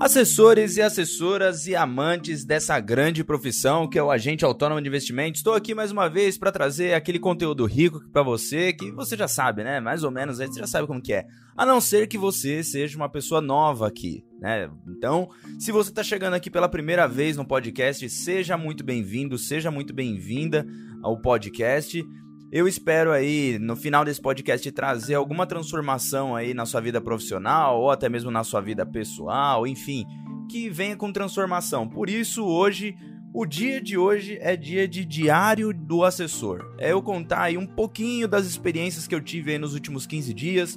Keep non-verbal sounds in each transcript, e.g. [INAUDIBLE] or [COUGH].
Assessores e assessoras e amantes dessa grande profissão que é o agente autônomo de investimentos, estou aqui mais uma vez para trazer aquele conteúdo rico para você que você já sabe, né? Mais ou menos, você já sabe como que é. A não ser que você seja uma pessoa nova aqui, né? Então, se você está chegando aqui pela primeira vez no podcast, seja muito bem-vindo, seja muito bem-vinda ao podcast. Eu espero aí, no final desse podcast, trazer alguma transformação aí na sua vida profissional ou até mesmo na sua vida pessoal, enfim, que venha com transformação. Por isso, hoje, o dia de hoje é dia de diário do assessor. É eu contar aí um pouquinho das experiências que eu tive aí nos últimos 15 dias,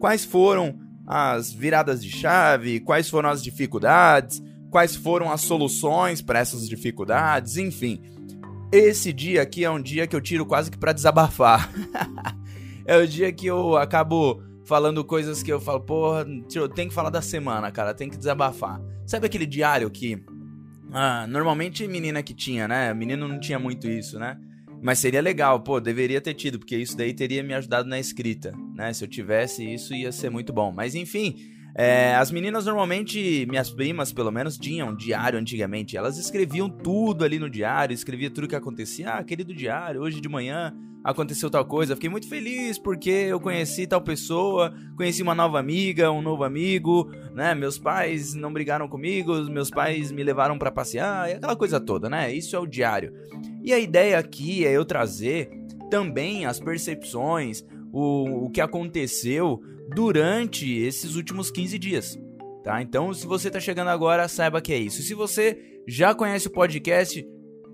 quais foram as viradas de chave, quais foram as dificuldades, quais foram as soluções para essas dificuldades, enfim. Esse dia aqui é um dia que eu tiro quase que para desabafar. [LAUGHS] é o dia que eu acabo falando coisas que eu falo, porra, tenho que falar da semana, cara, tem que desabafar. Sabe aquele diário que ah, normalmente menina que tinha, né? Menino não tinha muito isso, né? Mas seria legal, pô, deveria ter tido, porque isso daí teria me ajudado na escrita, né? Se eu tivesse isso, ia ser muito bom. Mas enfim, é, as meninas normalmente, minhas primas pelo menos, tinham diário antigamente. Elas escreviam tudo ali no diário, escrevia tudo que acontecia. Ah, querido diário, hoje de manhã aconteceu tal coisa. Fiquei muito feliz porque eu conheci tal pessoa, conheci uma nova amiga, um novo amigo, né? Meus pais não brigaram comigo, meus pais me levaram para passear, e aquela coisa toda, né? Isso é o diário. E a ideia aqui é eu trazer também as percepções, o, o que aconteceu durante esses últimos 15 dias. Tá? Então, se você está chegando agora, saiba que é isso. Se você já conhece o podcast,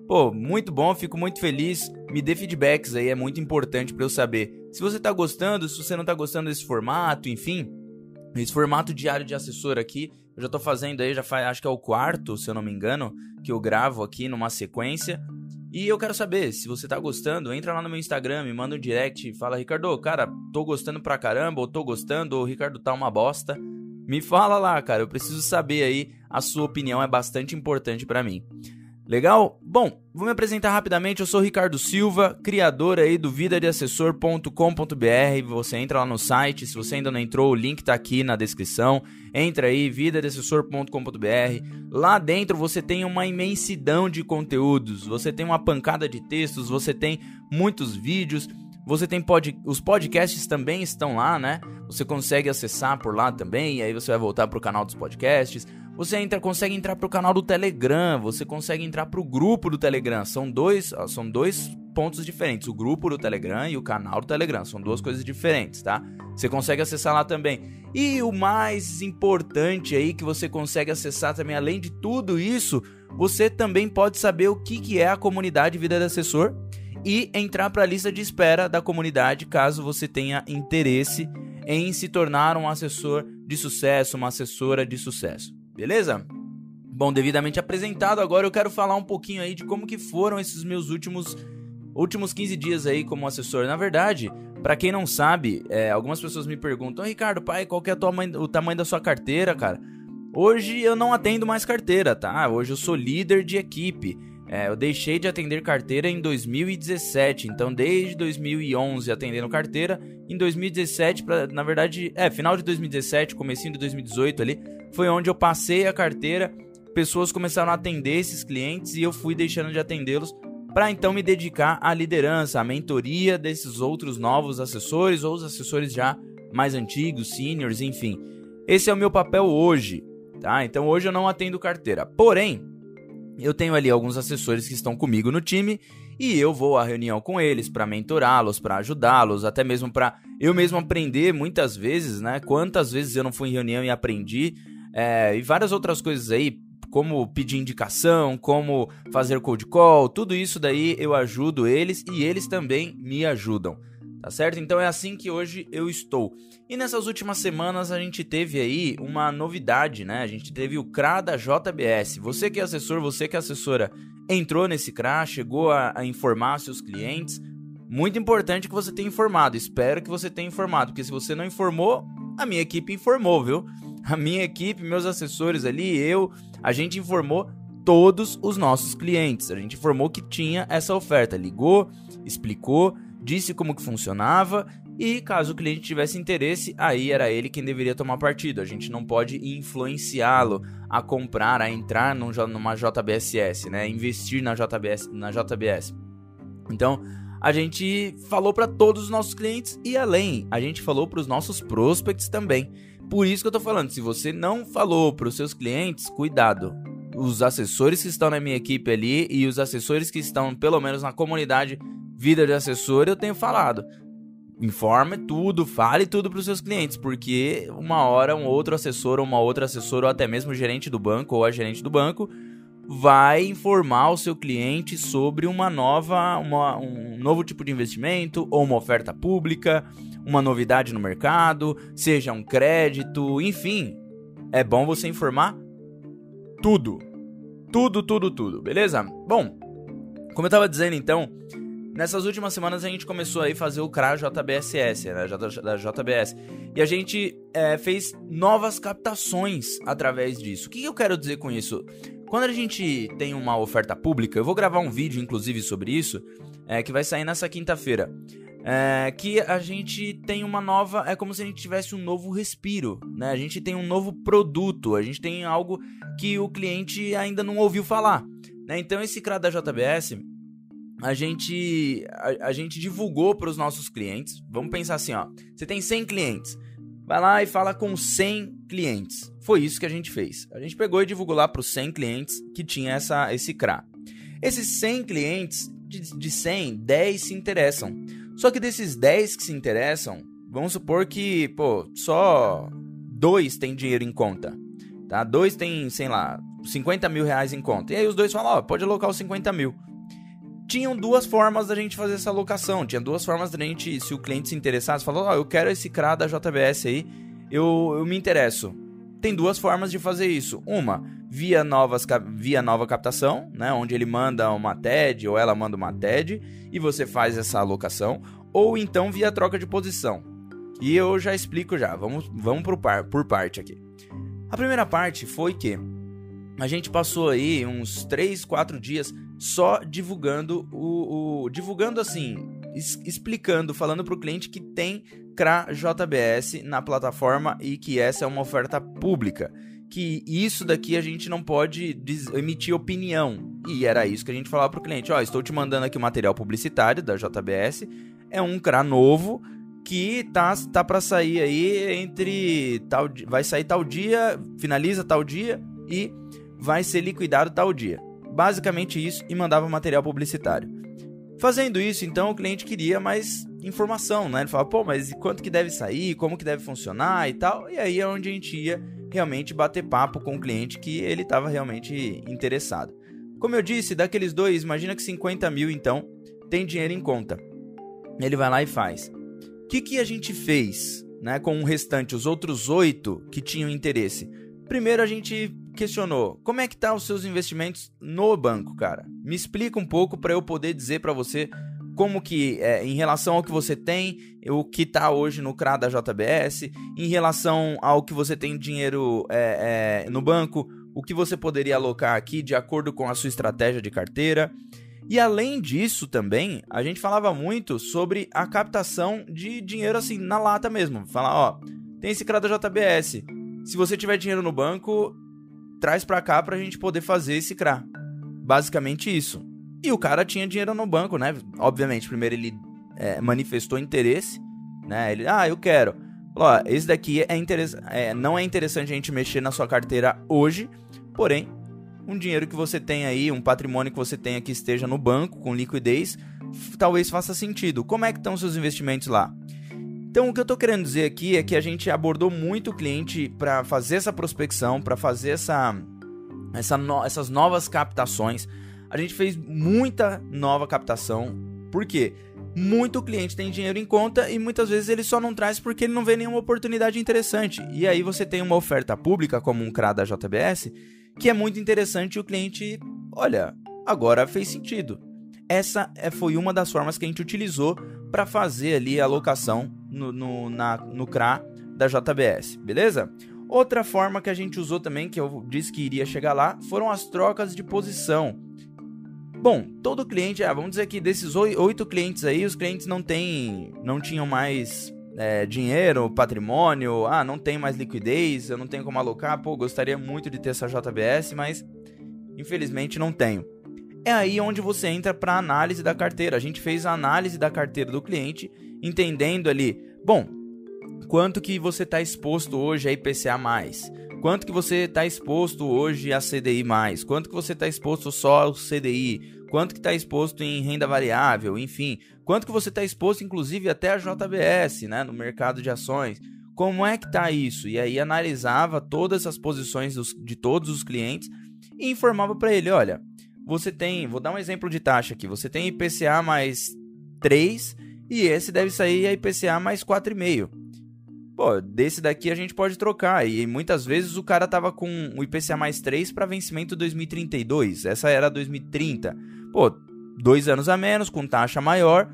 pô, muito bom, fico muito feliz. Me dê feedbacks aí, é muito importante para eu saber. Se você está gostando, se você não está gostando desse formato, enfim, esse formato diário de assessor aqui, eu já estou fazendo aí, já faz, acho que é o quarto, se eu não me engano, que eu gravo aqui numa sequência. E eu quero saber, se você tá gostando, entra lá no meu Instagram, me manda um direct, fala, Ricardo, cara, tô gostando pra caramba, ou tô gostando, ou Ricardo tá uma bosta. Me fala lá, cara, eu preciso saber aí, a sua opinião é bastante importante para mim. Legal? Bom, vou me apresentar rapidamente. Eu sou Ricardo Silva, criador aí do vidadeassessor.com.br. Você entra lá no site, se você ainda não entrou, o link tá aqui na descrição. Entra aí, vidadeassessor.com.br. Lá dentro você tem uma imensidão de conteúdos, você tem uma pancada de textos, você tem muitos vídeos. Você tem pod... os podcasts também estão lá, né? Você consegue acessar por lá também, e aí você vai voltar pro canal dos podcasts. Você entra, consegue entrar pro canal do Telegram, você consegue entrar pro grupo do Telegram. São dois, são dois pontos diferentes, o grupo do Telegram e o canal do Telegram. São duas coisas diferentes, tá? Você consegue acessar lá também. E o mais importante aí que você consegue acessar também, além de tudo isso, você também pode saber o que, que é a comunidade Vida de Assessor e entrar para a lista de espera da comunidade caso você tenha interesse em se tornar um assessor de sucesso, uma assessora de sucesso beleza? Bom, devidamente apresentado, agora eu quero falar um pouquinho aí de como que foram esses meus últimos últimos 15 dias aí como assessor. Na verdade, para quem não sabe, é, algumas pessoas me perguntam, Ricardo, pai, qual que é o tamanho da sua carteira, cara? Hoje eu não atendo mais carteira, tá? Hoje eu sou líder de equipe. É, eu deixei de atender carteira em 2017, então desde 2011 atendendo carteira. Em 2017, pra, na verdade, é, final de 2017, comecinho de 2018 ali, foi onde eu passei a carteira, pessoas começaram a atender esses clientes e eu fui deixando de atendê-los para então me dedicar à liderança, à mentoria desses outros novos assessores ou os assessores já mais antigos, seniors, enfim. Esse é o meu papel hoje, tá? Então hoje eu não atendo carteira. Porém, eu tenho ali alguns assessores que estão comigo no time e eu vou à reunião com eles para mentorá-los, para ajudá-los, até mesmo para eu mesmo aprender muitas vezes, né? Quantas vezes eu não fui em reunião e aprendi é, e várias outras coisas aí, como pedir indicação, como fazer cold call, tudo isso daí eu ajudo eles e eles também me ajudam. Tá certo? Então é assim que hoje eu estou. E nessas últimas semanas a gente teve aí uma novidade, né? A gente teve o CRA da JBS. Você que é assessor, você que é assessora, entrou nesse CRA, chegou a, a informar seus clientes. Muito importante que você tenha informado. Espero que você tenha informado, porque se você não informou, a minha equipe informou, viu? A minha equipe, meus assessores ali, eu, a gente informou todos os nossos clientes. A gente informou que tinha essa oferta, ligou, explicou, disse como que funcionava E caso o cliente tivesse interesse, aí era ele quem deveria tomar partido. A gente não pode influenciá-lo a comprar, a entrar num, numa JBSS, né? Investir na JBS, na JBS. Então, a gente falou para todos os nossos clientes e além, a gente falou para os nossos prospects também. Por isso que eu tô falando, se você não falou para os seus clientes, cuidado. Os assessores que estão na minha equipe ali e os assessores que estão pelo menos na comunidade Vida de Assessor, eu tenho falado informe tudo, fale tudo para os seus clientes, porque uma hora um outro assessor ou uma outra assessora ou até mesmo o gerente do banco ou a gerente do banco vai informar o seu cliente sobre uma nova, uma, um novo tipo de investimento ou uma oferta pública, uma novidade no mercado, seja um crédito, enfim. É bom você informar tudo. Tudo, tudo, tudo, beleza? Bom, como eu estava dizendo então, Nessas últimas semanas a gente começou aí a fazer o CRA JBSS, né, da JBS. E a gente é, fez novas captações através disso. O que eu quero dizer com isso? Quando a gente tem uma oferta pública, eu vou gravar um vídeo inclusive sobre isso, é, que vai sair nessa quinta-feira. É, que a gente tem uma nova. É como se a gente tivesse um novo respiro, né? A gente tem um novo produto, a gente tem algo que o cliente ainda não ouviu falar. Né? Então, esse CRA da JBS a gente, a, a gente divulgou para os nossos clientes. Vamos pensar assim, ó. Você tem 100 clientes. Vai lá e fala com 100 clientes. Foi isso que a gente fez. A gente pegou e divulgou lá para os 100 clientes que tinha essa, esse CRA. Esses 100 clientes, de, de 100, 10 se interessam. Só que desses 10 que se interessam, vamos supor que, pô, só dois tem dinheiro em conta. Tá? Dois tem, sei lá, 50 mil reais em conta. E aí os dois falam, ó, pode alocar os 50 mil tinham duas formas da gente fazer essa alocação. Tinha duas formas da gente, se o cliente se interessasse, falou: Ó, oh, eu quero esse CRA da JBS aí, eu, eu me interesso. Tem duas formas de fazer isso. Uma, via, novas, via nova captação, né? Onde ele manda uma TED ou ela manda uma TED e você faz essa alocação. Ou então via troca de posição. E eu já explico já. Vamos, vamos por, par, por parte aqui. A primeira parte foi que a gente passou aí uns 3, 4 dias só divulgando o, o divulgando assim, explicando, falando para o cliente que tem CRA JBS na plataforma e que essa é uma oferta pública. Que isso daqui a gente não pode emitir opinião. E era isso que a gente falava para o cliente: Ó, oh, estou te mandando aqui o material publicitário da JBS. É um CRA novo que tá, tá para sair aí entre tal vai sair tal dia, finaliza tal dia e vai ser liquidado tal dia. Basicamente isso e mandava material publicitário. Fazendo isso, então, o cliente queria mais informação, né? Ele falava, pô, mas quanto que deve sair, como que deve funcionar e tal. E aí é onde a gente ia realmente bater papo com o cliente que ele estava realmente interessado. Como eu disse, daqueles dois, imagina que 50 mil, então, tem dinheiro em conta. Ele vai lá e faz. O que, que a gente fez né, com o restante, os outros oito que tinham interesse? Primeiro a gente questionou: como é que tá os seus investimentos no banco, cara? Me explica um pouco para eu poder dizer para você como que, é, em relação ao que você tem, o que está hoje no CRA da JBS, em relação ao que você tem dinheiro é, é, no banco, o que você poderia alocar aqui de acordo com a sua estratégia de carteira. E além disso também, a gente falava muito sobre a captação de dinheiro assim na lata mesmo. Falar, ó, tem esse CRA da JBS. Se você tiver dinheiro no banco, traz para cá pra gente poder fazer esse CRA. Basicamente isso. E o cara tinha dinheiro no banco, né? Obviamente, primeiro ele é, manifestou interesse, né? Ele, ah, eu quero. Ó, esse daqui é, é não é interessante a gente mexer na sua carteira hoje, porém, um dinheiro que você tem aí, um patrimônio que você tenha que esteja no banco com liquidez, talvez faça sentido. Como é que estão seus investimentos lá? Então, o que eu estou querendo dizer aqui é que a gente abordou muito o cliente para fazer essa prospecção, para fazer essa, essa no, essas novas captações. A gente fez muita nova captação. Por quê? Muito cliente tem dinheiro em conta e muitas vezes ele só não traz porque ele não vê nenhuma oportunidade interessante. E aí você tem uma oferta pública, como um CRA da JBS, que é muito interessante e o cliente, olha, agora fez sentido. Essa é, foi uma das formas que a gente utilizou para fazer ali a alocação no, no, na, no CRA da JBS, beleza? Outra forma que a gente usou também, que eu disse que iria chegar lá, foram as trocas de posição. Bom, todo cliente, ah, vamos dizer que desses oito clientes aí, os clientes não têm, não tinham mais é, dinheiro, patrimônio, ah, não tem mais liquidez, eu não tenho como alocar, pô, gostaria muito de ter essa JBS, mas infelizmente não tenho. É aí onde você entra para análise da carteira. A gente fez a análise da carteira do cliente, entendendo ali, bom, quanto que você está exposto hoje a IPCA? Quanto que você está exposto hoje a CDI? Quanto que você está exposto só ao CDI? Quanto que está exposto em renda variável? Enfim, quanto que você está exposto, inclusive, até a JBS, né, no mercado de ações? Como é que está isso? E aí analisava todas as posições dos, de todos os clientes e informava para ele, olha, você tem, vou dar um exemplo de taxa aqui, você tem IPCA mais 3 e esse deve sair a IPCA mais 4,5 pô, desse daqui a gente pode trocar. E muitas vezes o cara tava com o IPCA mais 3 para vencimento 2032. Essa era 2030. Pô, dois anos a menos, com taxa maior,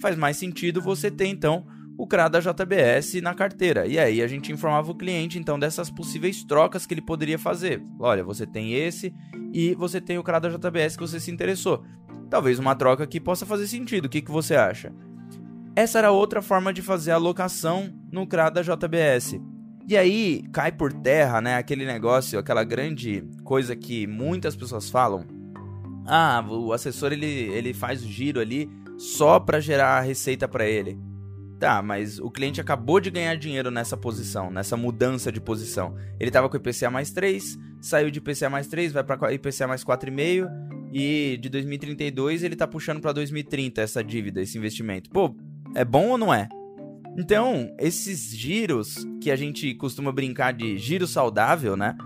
faz mais sentido você ter então o CRA da JBS na carteira. E aí a gente informava o cliente então dessas possíveis trocas que ele poderia fazer. Olha, você tem esse e você tem o CRA da JBS que você se interessou. Talvez uma troca aqui possa fazer sentido. O que, que você acha? Essa era outra forma de fazer a alocação no CRA da JBS. E aí cai por terra, né, aquele negócio, aquela grande coisa que muitas pessoas falam. Ah, o assessor ele, ele faz o giro ali só para gerar receita para ele. Tá, mas o cliente acabou de ganhar dinheiro nessa posição, nessa mudança de posição. Ele estava com IPCA mais 3, saiu de IPCA mais 3, vai para IPCA mais 4,5 e de 2032 ele tá puxando para 2030 essa dívida, esse investimento. Pô, é bom ou não é? Então, esses giros que a gente costuma brincar de giro saudável, né?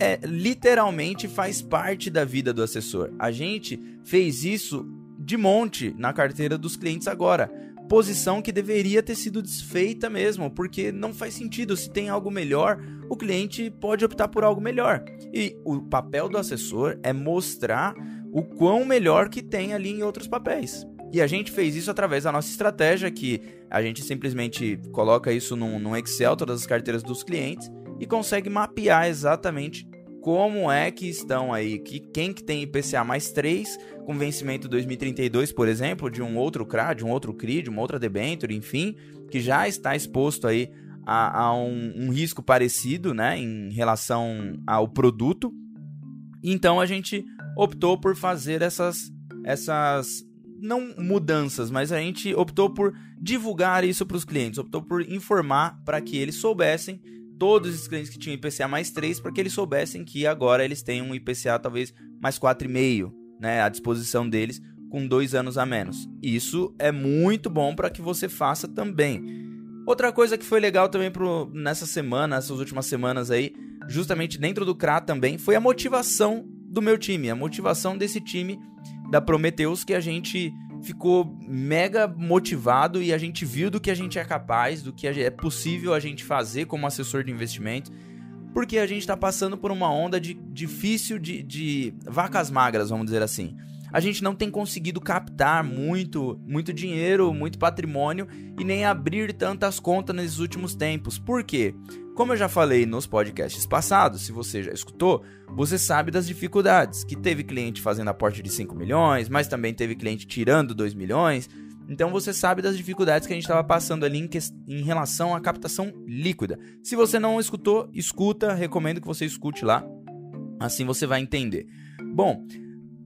É literalmente faz parte da vida do assessor. A gente fez isso de monte na carteira dos clientes agora. Posição que deveria ter sido desfeita mesmo, porque não faz sentido. Se tem algo melhor, o cliente pode optar por algo melhor. E o papel do assessor é mostrar o quão melhor que tem ali em outros papéis. E a gente fez isso através da nossa estratégia, que a gente simplesmente coloca isso num, num Excel, todas as carteiras dos clientes, e consegue mapear exatamente como é que estão aí, que quem que tem IPCA mais 3, com vencimento 2032, por exemplo, de um outro CRA, de um outro CRI, de uma outra debenture, enfim, que já está exposto aí a, a um, um, risco parecido, né, em relação ao produto. Então a gente optou por fazer essas, essas não mudanças, mas a gente optou por divulgar isso para os clientes, optou por informar para que eles soubessem, todos os clientes que tinham IPCA mais 3, para que eles soubessem que agora eles têm um IPCA talvez mais 4,5 né, à disposição deles, com dois anos a menos. Isso é muito bom para que você faça também. Outra coisa que foi legal também pro, nessa semana, essas últimas semanas aí, justamente dentro do CRA também, foi a motivação do meu time, a motivação desse time da Prometheus que a gente ficou mega motivado e a gente viu do que a gente é capaz, do que é possível a gente fazer como assessor de investimento, porque a gente está passando por uma onda de difícil de, de vacas magras, vamos dizer assim. A gente não tem conseguido captar muito, muito dinheiro, muito patrimônio e nem abrir tantas contas nesses últimos tempos. Por quê? Como eu já falei nos podcasts passados, se você já escutou, você sabe das dificuldades, que teve cliente fazendo aporte de 5 milhões, mas também teve cliente tirando 2 milhões. Então você sabe das dificuldades que a gente estava passando ali em, que... em, relação à captação líquida. Se você não escutou, escuta, recomendo que você escute lá. Assim você vai entender. Bom,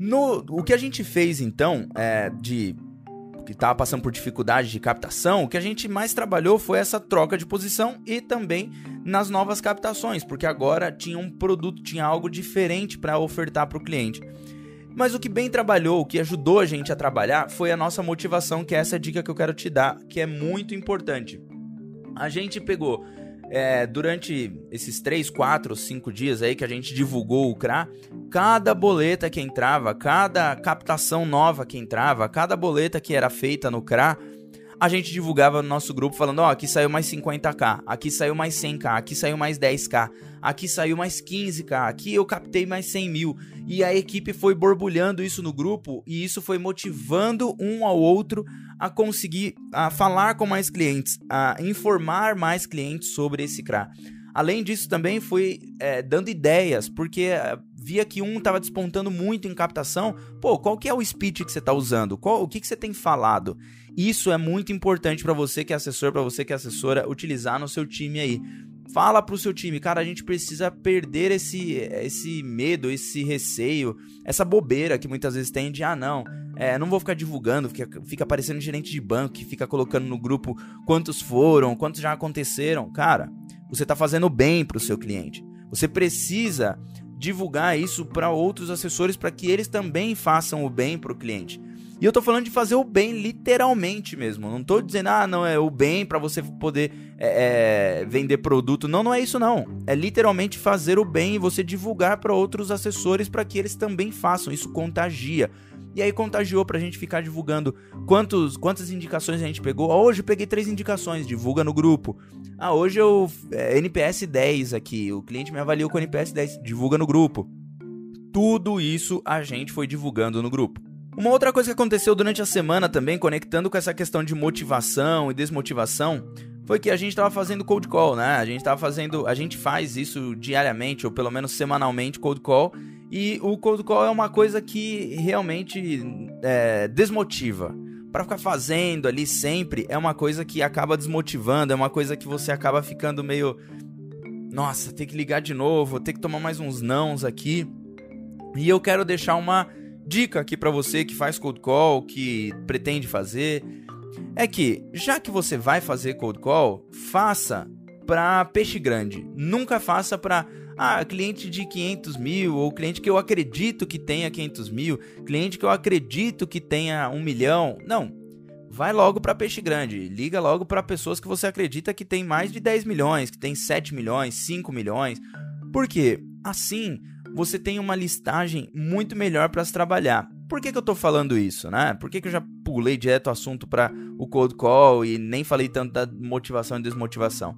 no... o que a gente fez então é de que estava passando por dificuldade de captação, o que a gente mais trabalhou foi essa troca de posição e também nas novas captações, porque agora tinha um produto, tinha algo diferente para ofertar para o cliente. Mas o que bem trabalhou, o que ajudou a gente a trabalhar, foi a nossa motivação, que é essa dica que eu quero te dar, que é muito importante. A gente pegou é, durante esses 3, 4, 5 dias aí que a gente divulgou o CRA, cada boleta que entrava, cada captação nova que entrava, cada boleta que era feita no CRA, a gente divulgava no nosso grupo falando, ó, oh, aqui saiu mais 50k, aqui saiu mais 100k, aqui saiu mais 10k, aqui saiu mais 15k, aqui eu captei mais 100 mil. E a equipe foi borbulhando isso no grupo e isso foi motivando um ao outro a conseguir a falar com mais clientes, a informar mais clientes sobre esse CRA. Além disso, também fui é, dando ideias, porque é, via que um estava despontando muito em captação. Pô, qual que é o speech que você está usando? Qual, o que, que você tem falado? Isso é muito importante para você que é assessor, para você que é assessora, utilizar no seu time aí. Fala pro seu time, cara, a gente precisa perder esse, esse medo, esse receio, essa bobeira que muitas vezes tem de, ah, não, é, não vou ficar divulgando, fica, fica aparecendo gerente de banco que fica colocando no grupo quantos foram, quantos já aconteceram. Cara, você está fazendo bem para o seu cliente. Você precisa divulgar isso para outros assessores para que eles também façam o bem para o cliente. E eu tô falando de fazer o bem literalmente mesmo. Não tô dizendo, ah, não, é o bem para você poder é, é, vender produto. Não, não é isso não. É literalmente fazer o bem e você divulgar para outros assessores para que eles também façam. Isso contagia. E aí contagiou pra gente ficar divulgando quantos, quantas indicações a gente pegou. Ah, hoje eu peguei três indicações, divulga no grupo. Ah, hoje eu. É, NPS 10 aqui. O cliente me avaliou com NPS 10, divulga no grupo. Tudo isso a gente foi divulgando no grupo. Uma outra coisa que aconteceu durante a semana também, conectando com essa questão de motivação e desmotivação, foi que a gente estava fazendo cold call, né? A gente estava fazendo, a gente faz isso diariamente ou pelo menos semanalmente cold call e o cold call é uma coisa que realmente é, desmotiva. Para ficar fazendo ali sempre é uma coisa que acaba desmotivando, é uma coisa que você acaba ficando meio nossa, tem que ligar de novo, tem que tomar mais uns nãos aqui. E eu quero deixar uma dica aqui para você que faz cold call, que pretende fazer, é que já que você vai fazer cold call, faça para peixe grande. Nunca faça para ah, cliente de 500 mil, ou cliente que eu acredito que tenha 500 mil, cliente que eu acredito que tenha um milhão. Não. Vai logo para peixe grande. Liga logo para pessoas que você acredita que tem mais de 10 milhões, que tem 7 milhões, 5 milhões. Por quê? Assim, você tem uma listagem muito melhor para se trabalhar. Por que, que eu estou falando isso, né? Por que, que eu já pulei direto o assunto para o cold call e nem falei tanto da motivação e desmotivação?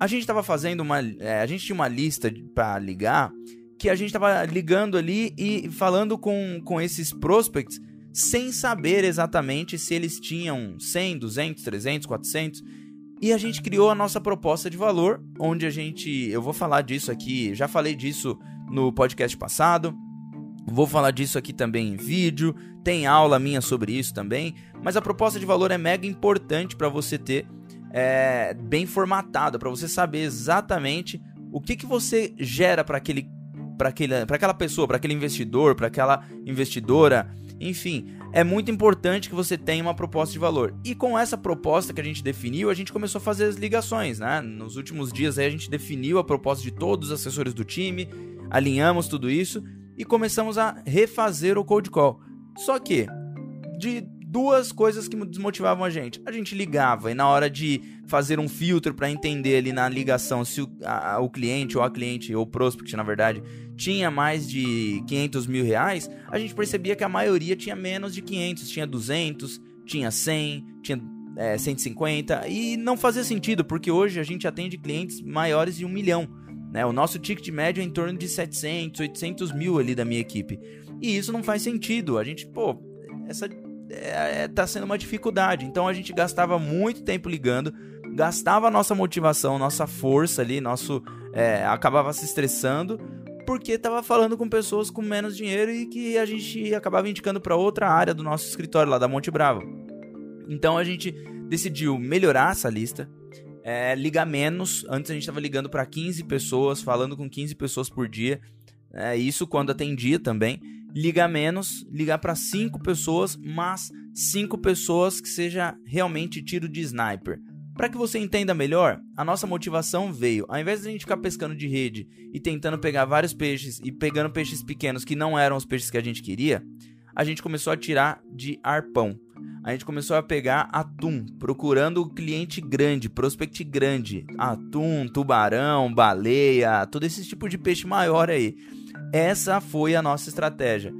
A gente estava fazendo uma, é, a gente tinha uma lista para ligar que a gente estava ligando ali e falando com, com esses prospects sem saber exatamente se eles tinham 100, 200, 300, 400 e a gente criou a nossa proposta de valor, onde a gente, eu vou falar disso aqui, já falei disso no podcast passado. Vou falar disso aqui também em vídeo, tem aula minha sobre isso também, mas a proposta de valor é mega importante para você ter é, bem formatada, para você saber exatamente o que, que você gera para aquele para aquela pessoa, para aquele investidor, para aquela investidora, enfim, é muito importante que você tenha uma proposta de valor. E com essa proposta que a gente definiu, a gente começou a fazer as ligações, né? Nos últimos dias aí a gente definiu a proposta de todos os assessores do time, alinhamos tudo isso e começamos a refazer o cold call. Só que de duas coisas que desmotivavam a gente. A gente ligava e na hora de fazer um filtro para entender ali na ligação se o, a, o, cliente ou a cliente, ou o prospect na verdade, tinha mais de 500 mil reais, a gente percebia que a maioria tinha menos de 500, tinha 200, tinha 100, tinha é, 150 e não fazia sentido porque hoje a gente atende clientes maiores de um milhão. Né? O nosso ticket médio é em torno de 700, 800 mil ali da minha equipe. E isso não faz sentido. A gente, pô, essa é, é, tá sendo uma dificuldade. Então a gente gastava muito tempo ligando, gastava nossa motivação, nossa força ali, nosso. É, acabava se estressando porque estava falando com pessoas com menos dinheiro e que a gente acabava indicando para outra área do nosso escritório lá da Monte Bravo. Então a gente decidiu melhorar essa lista, é, menos. Antes a gente estava ligando para 15 pessoas, falando com 15 pessoas por dia. É, isso quando atendia também. Ligar menos, ligar para 5 pessoas, mas 5 pessoas que seja realmente tiro de sniper. Para que você entenda melhor, a nossa motivação veio, ao invés de a gente ficar pescando de rede e tentando pegar vários peixes e pegando peixes pequenos que não eram os peixes que a gente queria, a gente começou a tirar de arpão a gente começou a pegar atum, procurando o cliente grande, prospect grande. Atum, tubarão, baleia, todo esse tipo de peixe maior aí. Essa foi a nossa estratégia.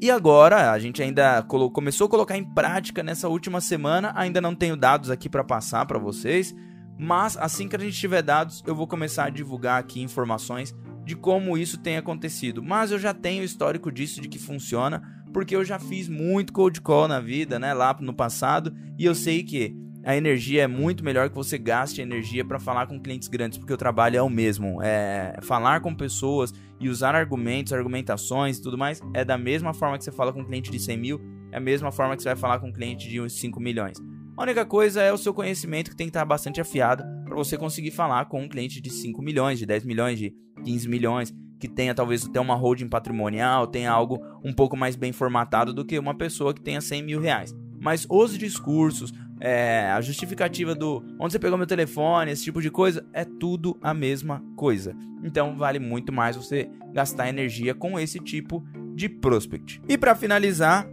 E agora, a gente ainda começou a colocar em prática nessa última semana. Ainda não tenho dados aqui para passar para vocês, mas assim que a gente tiver dados, eu vou começar a divulgar aqui informações de como isso tem acontecido. Mas eu já tenho histórico disso, de que funciona porque eu já fiz muito cold call na vida, né, lá no passado, e eu sei que a energia é muito melhor que você gaste energia para falar com clientes grandes, porque o trabalho é o mesmo. É falar com pessoas e usar argumentos, argumentações e tudo mais é da mesma forma que você fala com um cliente de 100 mil, é a mesma forma que você vai falar com um cliente de uns 5 milhões. A única coisa é o seu conhecimento que tem que estar bastante afiado para você conseguir falar com um cliente de 5 milhões, de 10 milhões, de 15 milhões, que tenha talvez até uma holding patrimonial, tenha algo um pouco mais bem formatado do que uma pessoa que tenha 100 mil reais. Mas os discursos, é, a justificativa do onde você pegou meu telefone, esse tipo de coisa, é tudo a mesma coisa. Então vale muito mais você gastar energia com esse tipo de prospect. E para finalizar,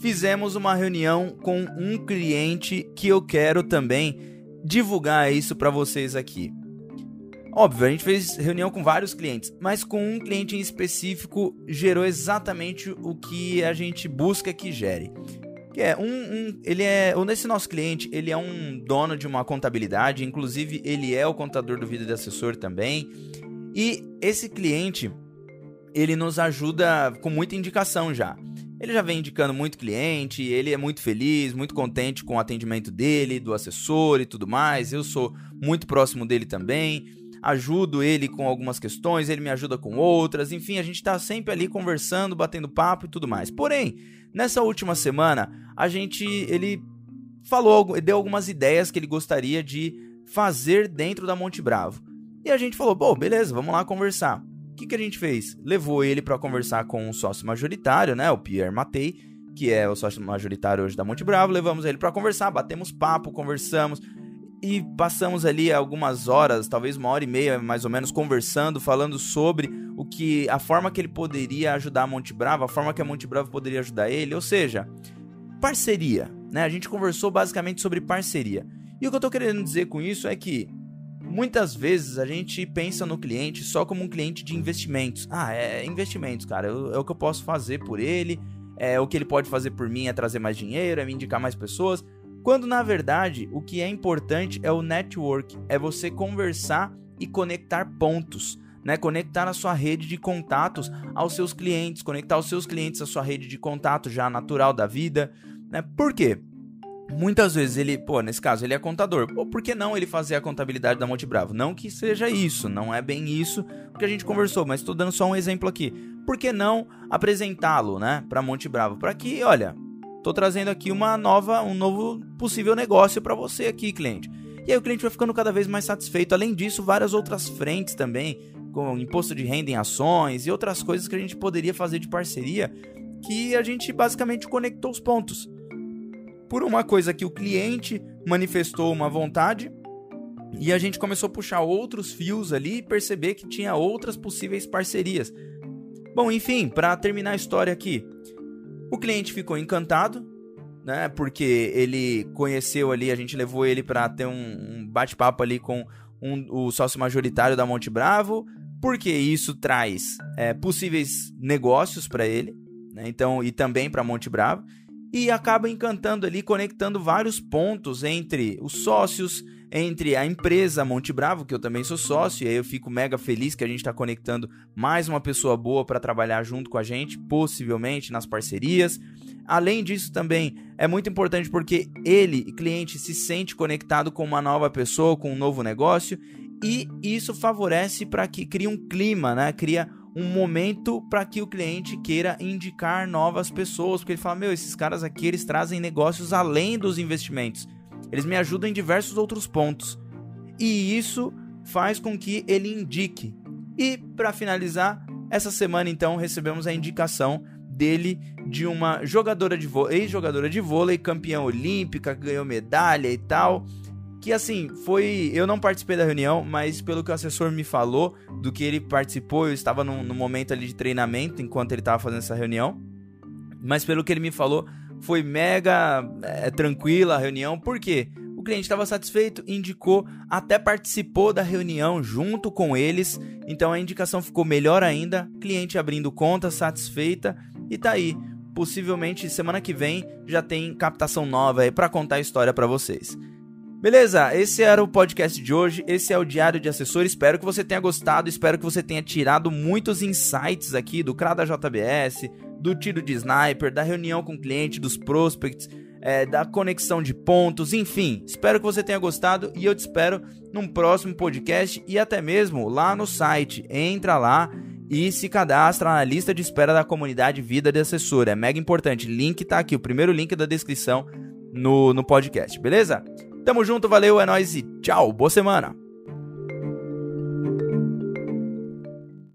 fizemos uma reunião com um cliente que eu quero também divulgar isso para vocês aqui. Óbvio, a gente fez reunião com vários clientes, mas com um cliente em específico gerou exatamente o que a gente busca que gere. Que é um, um, ele é, nesse nosso cliente, ele é um dono de uma contabilidade, inclusive ele é o contador do vídeo de assessor também. E esse cliente, ele nos ajuda com muita indicação já. Ele já vem indicando muito cliente, ele é muito feliz, muito contente com o atendimento dele, do assessor e tudo mais. Eu sou muito próximo dele também ajudo ele com algumas questões, ele me ajuda com outras, enfim, a gente está sempre ali conversando, batendo papo e tudo mais. Porém, nessa última semana, a gente ele falou, deu algumas ideias que ele gostaria de fazer dentro da Monte Bravo. E a gente falou, pô, beleza, vamos lá conversar. O que, que a gente fez? Levou ele para conversar com o sócio majoritário, né, o Pierre Matei, que é o sócio majoritário hoje da Monte Bravo. Levamos ele para conversar, batemos papo, conversamos e passamos ali algumas horas, talvez uma hora e meia mais ou menos, conversando, falando sobre o que a forma que ele poderia ajudar a Monte Bravo, a forma que a Monte Bravo poderia ajudar ele, ou seja, parceria, né? A gente conversou basicamente sobre parceria. E o que eu tô querendo dizer com isso é que muitas vezes a gente pensa no cliente só como um cliente de investimentos. Ah, é investimentos, cara, é o que eu posso fazer por ele, é o que ele pode fazer por mim é trazer mais dinheiro, é me indicar mais pessoas. Quando na verdade o que é importante é o network, é você conversar e conectar pontos. Né, conectar a sua rede de contatos aos seus clientes, conectar os seus clientes à sua rede de contato já natural da vida, né? Por quê? Muitas vezes ele, pô, nesse caso ele é contador. Ou por que não ele fazer a contabilidade da Monte Bravo? Não que seja isso, não é bem isso que a gente conversou, mas estou dando só um exemplo aqui. Por que não apresentá-lo, né, para Monte Bravo? Para que, olha, Tô trazendo aqui uma nova, um novo possível negócio para você aqui, cliente. E aí o cliente vai ficando cada vez mais satisfeito. Além disso, várias outras frentes também, com imposto de renda em ações e outras coisas que a gente poderia fazer de parceria, que a gente basicamente conectou os pontos. Por uma coisa que o cliente manifestou uma vontade e a gente começou a puxar outros fios ali e perceber que tinha outras possíveis parcerias. Bom, enfim, para terminar a história aqui, o cliente ficou encantado, né? Porque ele conheceu ali, a gente levou ele para ter um, um bate-papo ali com um, o sócio majoritário da Monte Bravo, porque isso traz é, possíveis negócios para ele, né? Então e também para Monte Bravo e acaba encantando ali, conectando vários pontos entre os sócios, entre a empresa Monte Bravo, que eu também sou sócio, e aí eu fico mega feliz que a gente está conectando mais uma pessoa boa para trabalhar junto com a gente, possivelmente nas parcerias. Além disso, também é muito importante porque ele, cliente, se sente conectado com uma nova pessoa, com um novo negócio, e isso favorece para que crie um clima, né? Cria um momento para que o cliente queira indicar novas pessoas, porque ele fala: "Meu, esses caras aqui eles trazem negócios além dos investimentos. Eles me ajudam em diversos outros pontos". E isso faz com que ele indique. E para finalizar, essa semana então recebemos a indicação dele de uma jogadora de ex-jogadora de vôlei, campeã olímpica, ganhou medalha e tal que assim, foi. Eu não participei da reunião, mas pelo que o assessor me falou, do que ele participou, eu estava no momento ali de treinamento enquanto ele estava fazendo essa reunião. Mas pelo que ele me falou, foi mega é, tranquila a reunião, porque o cliente estava satisfeito, indicou, até participou da reunião junto com eles, então a indicação ficou melhor ainda, cliente abrindo conta, satisfeita, e tá aí. Possivelmente semana que vem já tem captação nova aí para contar a história para vocês. Beleza, esse era o podcast de hoje, esse é o Diário de Assessor. Espero que você tenha gostado, espero que você tenha tirado muitos insights aqui do CRADA JBS, do tiro de sniper, da reunião com o cliente, dos prospects. é, da conexão de pontos, enfim. Espero que você tenha gostado e eu te espero num próximo podcast e até mesmo lá no site. Entra lá e se cadastra na lista de espera da comunidade Vida de Assessor. É mega importante. Link tá aqui, o primeiro link da descrição no, no podcast, beleza? Tamo junto, valeu, é nóis e tchau, boa semana!